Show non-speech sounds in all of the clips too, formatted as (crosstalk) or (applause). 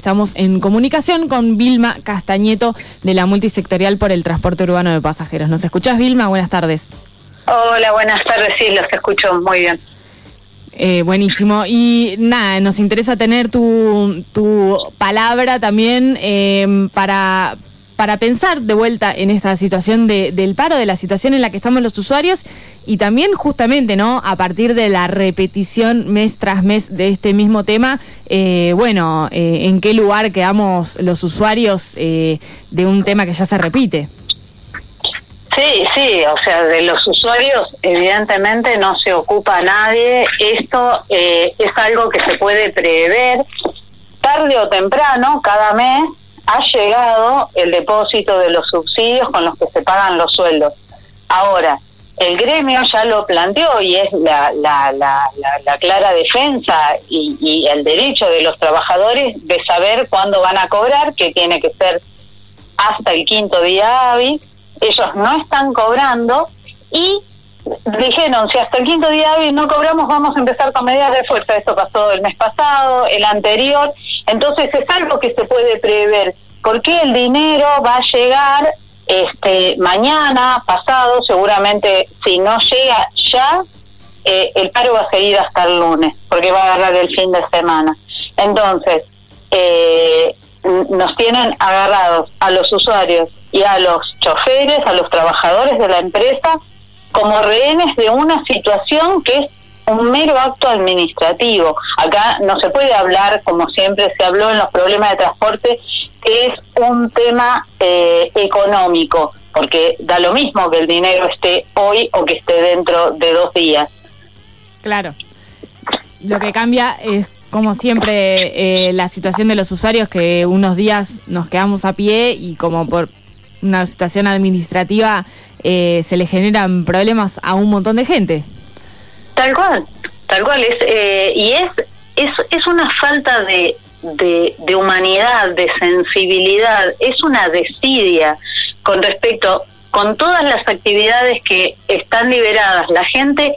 Estamos en comunicación con Vilma Castañeto de la Multisectorial por el Transporte Urbano de Pasajeros. ¿Nos escuchás, Vilma? Buenas tardes. Hola, buenas tardes. Sí, los escucho muy bien. Eh, buenísimo. Y nada, nos interesa tener tu, tu palabra también eh, para, para pensar de vuelta en esta situación de, del paro, de la situación en la que estamos los usuarios y también justamente, ¿no? A partir de la repetición mes tras mes de este mismo tema, eh, bueno, eh, ¿en qué lugar quedamos los usuarios eh, de un tema que ya se repite? Sí, sí, o sea, de los usuarios evidentemente no se ocupa nadie. Esto es algo que se puede prever tarde o temprano, cada mes ha llegado el depósito de los subsidios con los que se pagan los sueldos. Ahora, el gremio ya lo planteó y es la, la, la, la clara defensa y, y, el derecho de los trabajadores de saber cuándo van a cobrar, que tiene que ser hasta el quinto día hábil. Ellos no están cobrando y dijeron, si hasta el quinto día hábil no cobramos, vamos a empezar con medidas de fuerza. Esto pasó el mes pasado, el anterior, entonces es algo que se puede prever, porque el dinero va a llegar este mañana, pasado, seguramente si no llega ya, eh, el paro va a seguir hasta el lunes, porque va a agarrar el fin de semana. Entonces, eh, nos tienen agarrados a los usuarios y a los choferes, a los trabajadores de la empresa, como rehenes de una situación que es un mero acto administrativo. Acá no se puede hablar, como siempre se habló en los problemas de transporte, que es un tema eh, económico, porque da lo mismo que el dinero esté hoy o que esté dentro de dos días. Claro. Lo que cambia es, como siempre, eh, la situación de los usuarios, que unos días nos quedamos a pie y como por una situación administrativa eh, se le generan problemas a un montón de gente. Tal cual, tal cual. Es, eh, y es, es, es una falta de, de, de, humanidad, de sensibilidad, es una desidia con respecto, con todas las actividades que están liberadas. La gente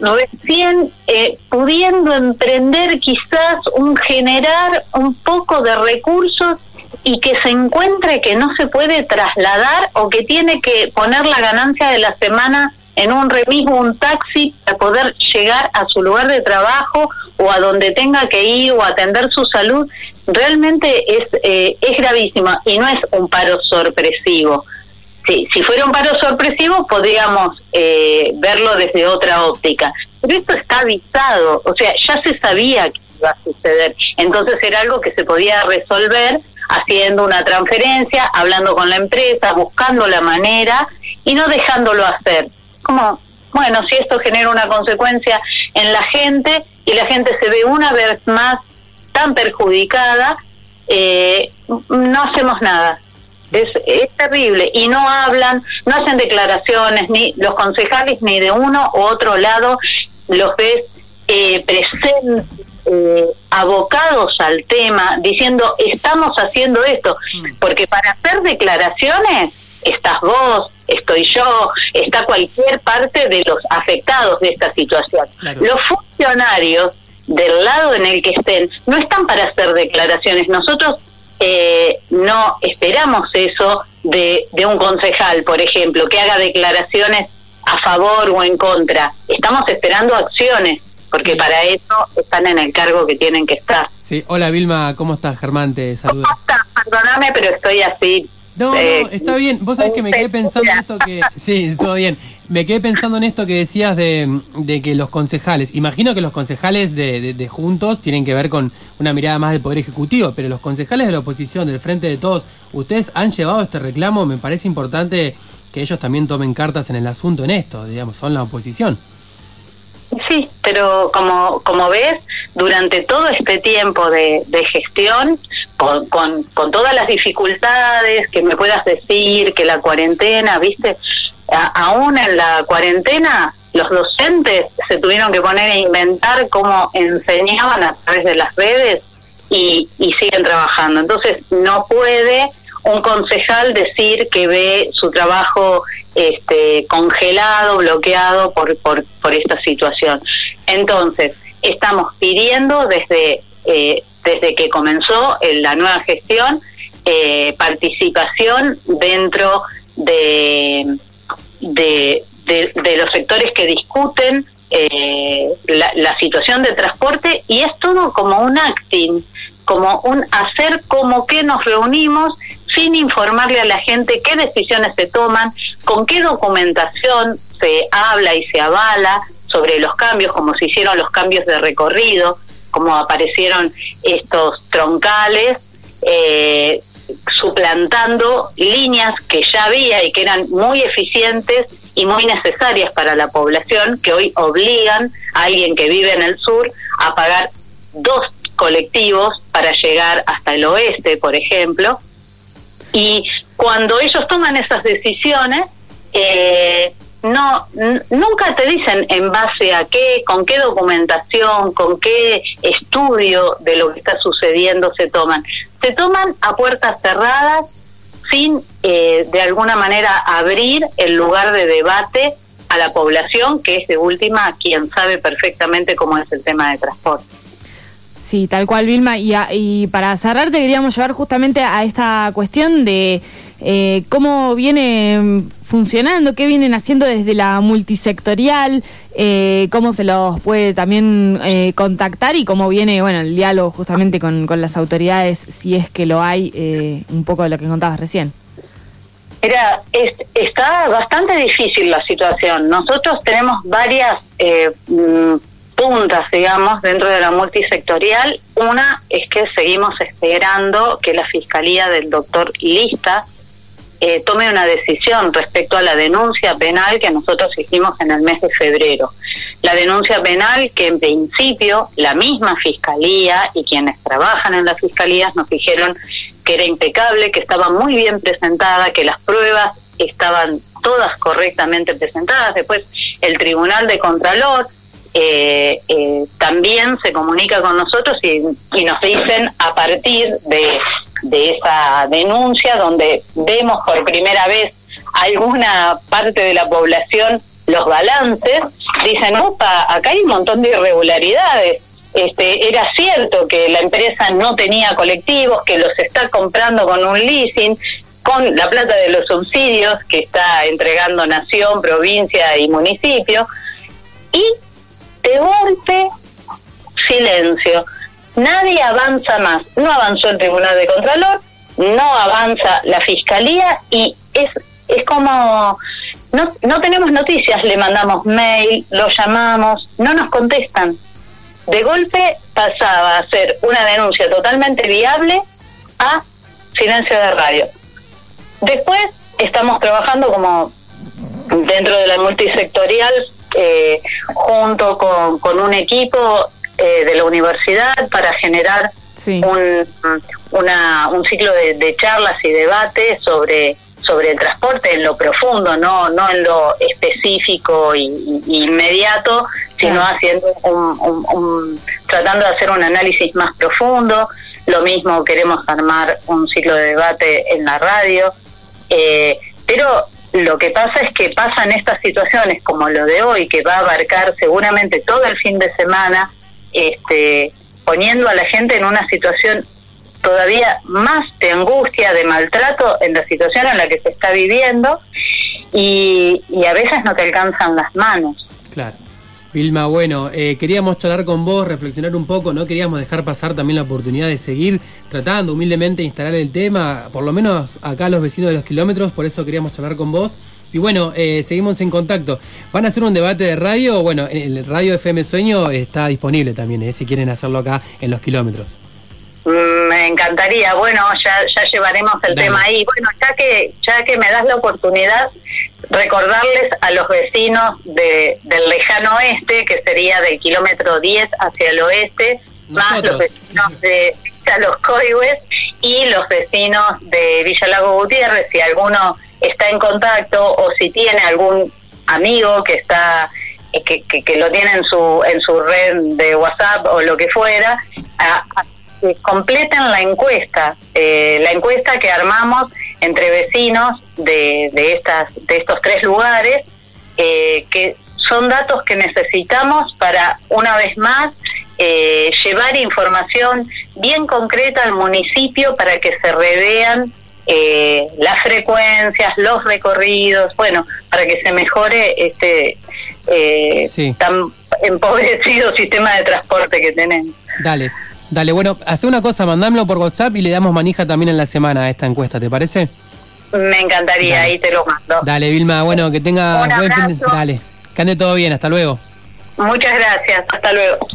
recién eh, pudiendo emprender quizás un generar un poco de recursos y que se encuentre que no se puede trasladar o que tiene que poner la ganancia de la semana en un remis o un taxi para poder llegar a su lugar de trabajo o a donde tenga que ir o atender su salud, realmente es, eh, es gravísimo y no es un paro sorpresivo. Sí, si fuera un paro sorpresivo podríamos eh, verlo desde otra óptica, pero esto está avisado, o sea, ya se sabía que iba a suceder, entonces era algo que se podía resolver haciendo una transferencia, hablando con la empresa, buscando la manera y no dejándolo hacer como, bueno, si esto genera una consecuencia en la gente y la gente se ve una vez más tan perjudicada, eh, no hacemos nada. Es, es, terrible y no hablan, no hacen declaraciones, ni los concejales ni de uno u otro lado los ves eh, presentes, eh, abocados al tema, diciendo estamos haciendo esto, mm. porque para hacer declaraciones estás vos, estoy yo, está cualquier parte de los afectados de esta situación. Los funcionarios del lado en el que estén no están para hacer declaraciones. Nosotros eh, no esperamos eso de, de un concejal, por ejemplo, que haga declaraciones a favor o en contra. Estamos esperando acciones porque para eso están en el cargo que tienen que estar. Sí, hola Vilma, ¿cómo estás? Germán te saluda. Perdóname, pero estoy así no, no, está bien. Vos sabés que me quedé pensando en esto que... (laughs) Sí, todo bien. Me quedé pensando en esto que decías de, de que los concejales, imagino que los concejales de, de, Juntos tienen que ver con una mirada más del Poder Ejecutivo, pero los concejales de la oposición, del Frente de Todos, ustedes han llevado este reclamo, me parece importante que ellos también tomen cartas en el asunto en esto, digamos, son la oposición. Sí, pero como, como ves, durante todo este tiempo de, de gestión, con, con, con, todas las dificultades que me puedas decir, que la cuarentena, viste, aún en la cuarentena los docentes se tuvieron que poner a inventar cómo enseñaban a través de las redes y, y siguen trabajando. Entonces no puede un concejal decir que ve su trabajo este, congelado, bloqueado por, por, esta situación. Entonces, estamos pidiendo desde eh, desde que comenzó la nueva gestión, eh, participación dentro de, de, los sectores que discuten eh, la, situación de transporte y es todo como un acting, como un hacer como que nos reunimos sin informarle a la gente qué decisiones se toman, con qué documentación se habla y se avala sobre los cambios, como se hicieron los cambios de recorrido, como aparecieron estos troncales, eh, suplantando líneas que ya había y que eran muy eficientes y muy necesarias para la población, que hoy obligan a alguien que vive en el sur a pagar dos colectivos para llegar hasta el oeste, por ejemplo. Y cuando ellos toman esas decisiones, eh, no nunca te dicen en base a qué, con qué documentación, con qué estudio de lo que está sucediendo se toman. Se toman a puertas cerradas sin eh, de alguna manera abrir el lugar de debate a la población, que es de última quien sabe perfectamente cómo es el tema de transporte. Sí, tal cual, Vilma. Y, y para cerrar, te queríamos llevar justamente a esta cuestión de eh, cómo viene funcionando, qué vienen haciendo desde la multisectorial, eh, cómo se los puede también eh, contactar y cómo viene bueno el diálogo justamente con, las autoridades, si es que lo hay, un poco de lo que contabas recién. Era, está bastante difícil la situación. Nosotros tenemos varias mm, puntas, digamos, dentro de la multisectorial. Una es que seguimos esperando que la Fiscalía del doctor Lista eh, tome una decisión respecto a la denuncia penal que nosotros hicimos en el mes de febrero. La denuncia penal que en principio la misma Fiscalía y quienes trabajan en las Fiscalías nos dijeron que era impecable, que estaba muy bien presentada, que las pruebas estaban todas correctamente presentadas. Después el Tribunal de Contralor eh, eh, también se comunica con nosotros y nos dicen a partir de de esa denuncia, donde vemos por primera vez alguna parte de la población los balances, dicen, opa, acá hay un montón de irregularidades. Este, era cierto que la empresa no tenía colectivos, que los está comprando con un leasing, con la plata de los subsidios que está entregando nación, provincia y municipio, y de golpe, silencio nadie avanza más. No avanzó el Tribunal de Contralor, no avanza la Fiscalía y es, es como, no, no tenemos noticias, le mandamos mail, lo llamamos, no nos contestan. De golpe pasaba a ser una denuncia totalmente viable a silencio de radio. Después estamos trabajando como dentro de la multisectorial, eh, junto con, con un equipo eh, de la universidad para generar un, una, un ciclo de, charlas y debates sobre sobre el transporte en lo profundo, no no en lo específico y, inmediato, sino haciendo un, tratando de hacer un análisis más profundo. Lo mismo queremos armar un ciclo de debate en la radio, eh, pero lo que pasa es que pasan estas situaciones como lo de hoy, que va a abarcar seguramente todo el fin de semana, este, poniendo a la gente en una situación todavía más de angustia, de maltrato en la situación en la que se está viviendo y, a veces no te alcanzan las manos. Claro. Vilma, bueno, eh, queríamos charlar con vos, reflexionar un poco, no queríamos dejar pasar también la oportunidad de seguir tratando humildemente de instalar el tema, por lo menos acá los vecinos de los kilómetros, por eso queríamos charlar con vos. Y bueno, eh, seguimos en contacto. ¿Van a hacer un debate de radio? Bueno, el radio FM Sueño está disponible también, eh, si quieren hacerlo acá en los kilómetros. Mm, me encantaría, bueno, ya, ya llevaremos el tema ahí. Bueno, ya que, ya que me das la oportunidad, recordarles a los vecinos de, del lejano oeste, que sería del kilómetro 10 hacia el oeste, más los vecinos de Los Coihues y los vecinos de Villa Lago Gutiérrez, si alguno está en contacto o si tiene algún amigo que está eh, que, que, lo tiene en su en su red de WhatsApp o lo que fuera completen la encuesta eh, la encuesta que armamos entre vecinos de, de estas de estos tres lugares eh, que son datos que necesitamos para, una vez más, eh, llevar información bien concreta al municipio para que se revean eh, las frecuencias, los recorridos, bueno, para que se mejore este eh, tan empobrecido (laughs) sistema de transporte que tenemos. Dale. Dale, bueno, hace una cosa, mandámelo por WhatsApp y le damos manija también en la semana a esta encuesta, ¿te parece? Me encantaría, ahí te lo mando. Dale, Vilma, bueno, que tenga buen fin Dale, que ande todo bien, hasta luego. Muchas gracias, hasta luego.